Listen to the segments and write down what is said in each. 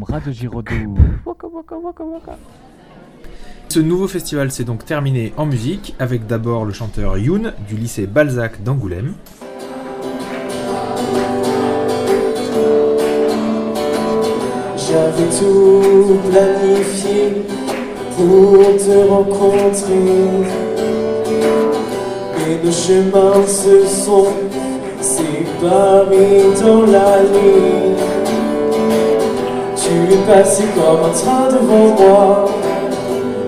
boum, Radio Giraudoux. Ce nouveau festival s'est donc terminé en musique avec d'abord le chanteur Youn du lycée Balzac d'Angoulême. J'avais tout planifié pour te rencontrer. Et nos chemins se sont séparés dans la nuit. Tu es passé comme un train devant moi.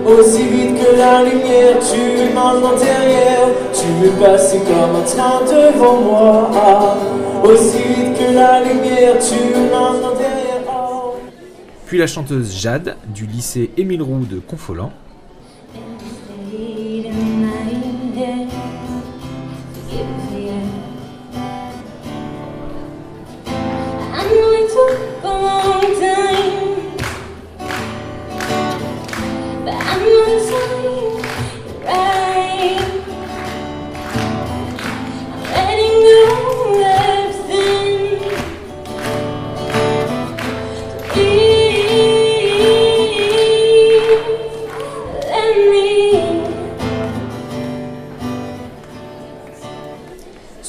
Aussi vite que la lumière, tu m'en derrière. Tu es passé comme un train devant moi. Aussi vite que la lumière, tu m'en derrière. Oh. Puis la chanteuse Jade du lycée Émile Roux de Confolens.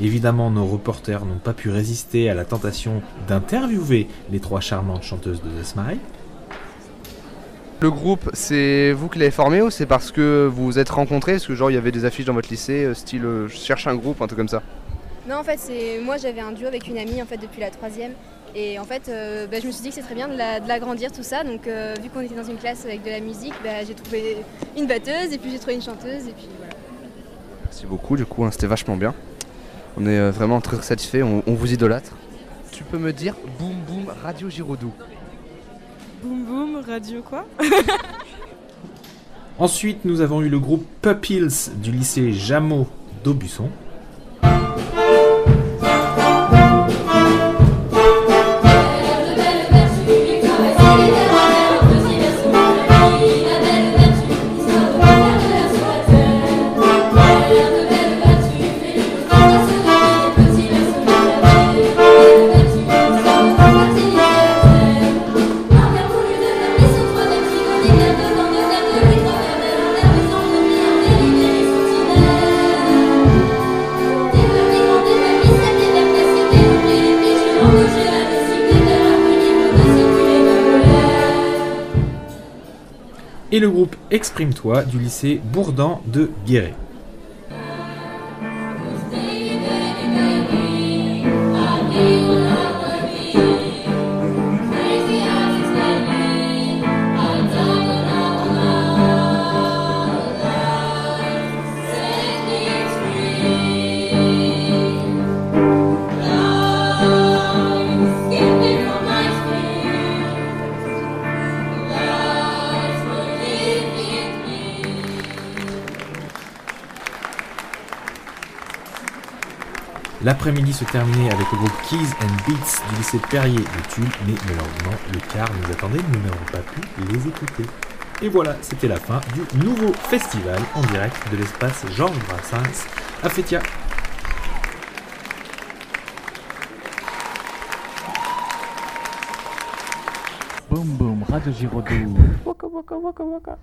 Évidemment, nos reporters n'ont pas pu résister à la tentation d'interviewer les trois charmantes chanteuses de The Smile. Le groupe, c'est vous qui l'avez formé ou c'est parce que vous vous êtes rencontrés? Parce que genre il y avait des affiches dans votre lycée, euh, style euh, je cherche un groupe, un truc comme ça. Non, en fait, c'est moi j'avais un duo avec une amie en fait depuis la troisième. Et en fait, euh, bah, je me suis dit que c'est très bien de la- de l'agrandir tout ça. Donc, euh, vu qu'on était dans une classe avec de la musique, bah, j'ai trouvé une batteuse et puis j'ai trouvé une chanteuse et puis voilà. Merci beaucoup, du coup hein, c'était vachement bien. On est euh, vraiment très satisfaits, on, on vous idolâtre. Tu peux me dire Boum Boum Radio Giraudoux Boum boum, radio quoi Ensuite, nous avons eu le groupe Pup Hills du lycée Jameau d'Aubusson. Et le groupe Exprime-toi du lycée Bourdan de Guéret. L'après-midi se terminait avec le groupe Keys and Beats du lycée Perrier de Tulle, mais malheureusement le quart nous attendait, nous n'avons pas pu les écouter. Et voilà, c'était la fin du nouveau festival en direct de l'espace Georges Brassens à Fétia. Boum boum, Radio Giraudoux. Waka waka waka waka.